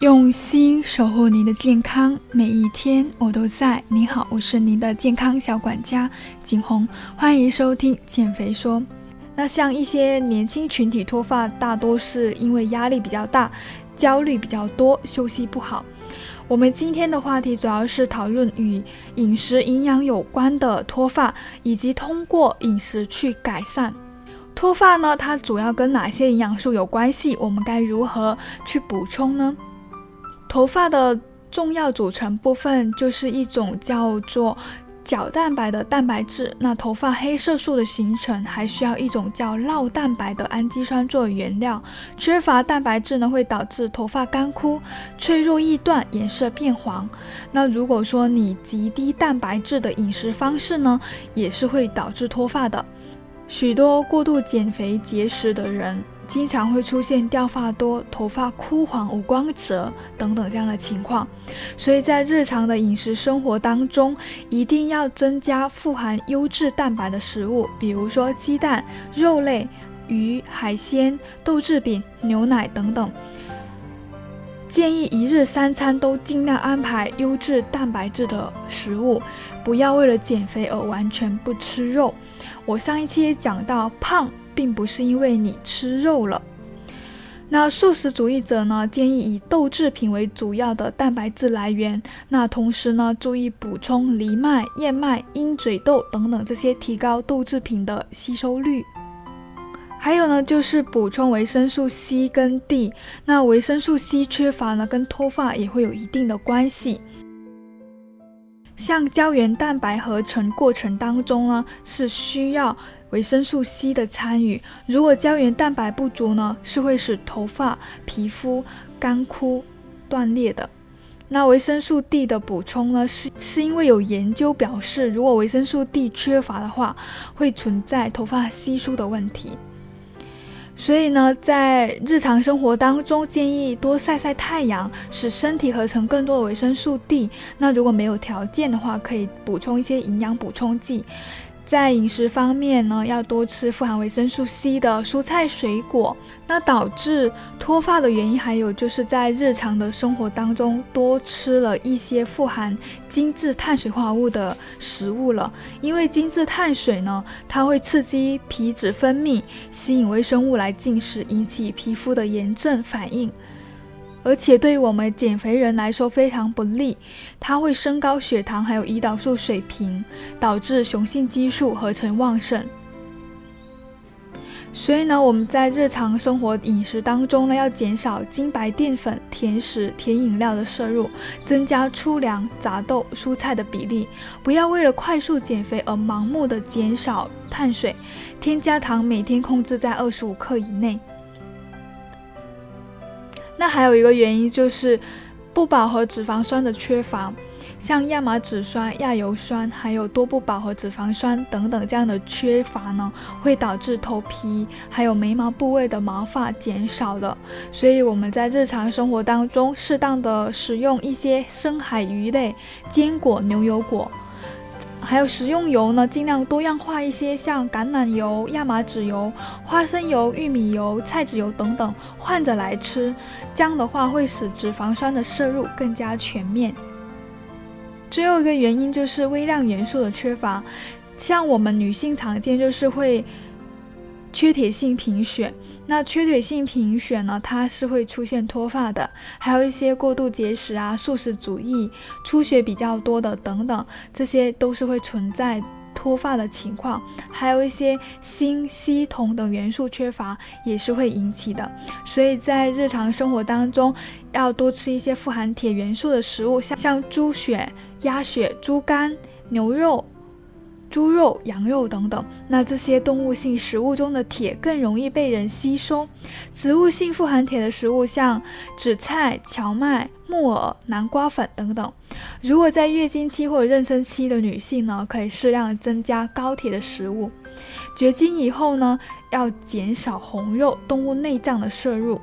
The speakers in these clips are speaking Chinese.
用心守护您的健康，每一天我都在。你好，我是您的健康小管家景红，欢迎收听减肥说。那像一些年轻群体脱发，大多是因为压力比较大，焦虑比较多，休息不好。我们今天的话题主要是讨论与饮食营养有关的脱发，以及通过饮食去改善。脱发呢，它主要跟哪些营养素有关系？我们该如何去补充呢？头发的重要组成部分就是一种叫做角蛋白的蛋白质。那头发黑色素的形成还需要一种叫酪蛋白的氨基酸作为原料。缺乏蛋白质呢，会导致头发干枯、脆弱易断、颜色变黄。那如果说你极低蛋白质的饮食方式呢，也是会导致脱发的。许多过度减肥节食的人。经常会出现掉发多、头发枯黄、无光泽等等这样的情况，所以在日常的饮食生活当中，一定要增加富含优质蛋白的食物，比如说鸡蛋、肉类、鱼、海鲜、豆制品、牛奶等等。建议一日三餐都尽量安排优质蛋白质的食物，不要为了减肥而完全不吃肉。我上一期讲到，胖。并不是因为你吃肉了。那素食主义者呢，建议以豆制品为主要的蛋白质来源。那同时呢，注意补充藜麦、燕麦、鹰嘴豆等等这些，提高豆制品的吸收率。还有呢，就是补充维生素 C 跟 D。那维生素 C 缺乏呢，跟脱发也会有一定的关系。像胶原蛋白合成过程当中呢，是需要。维生素 C 的参与，如果胶原蛋白不足呢，是会使头发、皮肤干枯、断裂的。那维生素 D 的补充呢，是是因为有研究表示，如果维生素 D 缺乏的话，会存在头发稀疏的问题。所以呢，在日常生活当中，建议多晒晒太阳，使身体合成更多的维生素 D。那如果没有条件的话，可以补充一些营养补充剂。在饮食方面呢，要多吃富含维生素 C 的蔬菜水果。那导致脱发的原因，还有就是在日常的生活当中多吃了一些富含精致碳水化合物的食物了。因为精致碳水呢，它会刺激皮脂分泌，吸引微生物来进食，引起皮肤的炎症反应。而且对于我们减肥人来说非常不利，它会升高血糖，还有胰岛素水平，导致雄性激素合成旺盛。所以呢，我们在日常生活饮食当中呢，要减少精白淀粉、甜食、甜饮料的摄入，增加粗粮、杂豆、蔬菜的比例，不要为了快速减肥而盲目的减少碳水，添加糖每天控制在二十五克以内。那还有一个原因就是不饱和脂肪酸的缺乏，像亚麻籽酸、亚油酸，还有多不饱和脂肪酸等等这样的缺乏呢，会导致头皮还有眉毛部位的毛发减少的。所以我们在日常生活当中，适当的使用一些深海鱼类、坚果、牛油果。还有食用油呢，尽量多样化一些，像橄榄油、亚麻籽油、花生油、玉米油、菜籽油等等，换着来吃。这样的话会使脂肪酸的摄入更加全面。最后一个原因就是微量元素的缺乏，像我们女性常见就是会。缺铁性贫血，那缺铁性贫血呢？它是会出现脱发的，还有一些过度节食啊、素食主义、出血比较多的等等，这些都是会存在脱发的情况。还有一些锌、硒、铜等元素缺乏也是会引起的。所以在日常生活当中，要多吃一些富含铁元素的食物，像像猪血、鸭血、猪肝、牛肉。猪肉、羊肉等等，那这些动物性食物中的铁更容易被人吸收。植物性富含铁的食物，像紫菜、荞麦、木耳、南瓜粉等等。如果在月经期或者妊娠期的女性呢，可以适量增加高铁的食物。绝经以后呢，要减少红肉、动物内脏的摄入。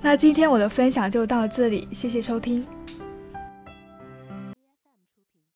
那今天我的分享就到这里，谢谢收听。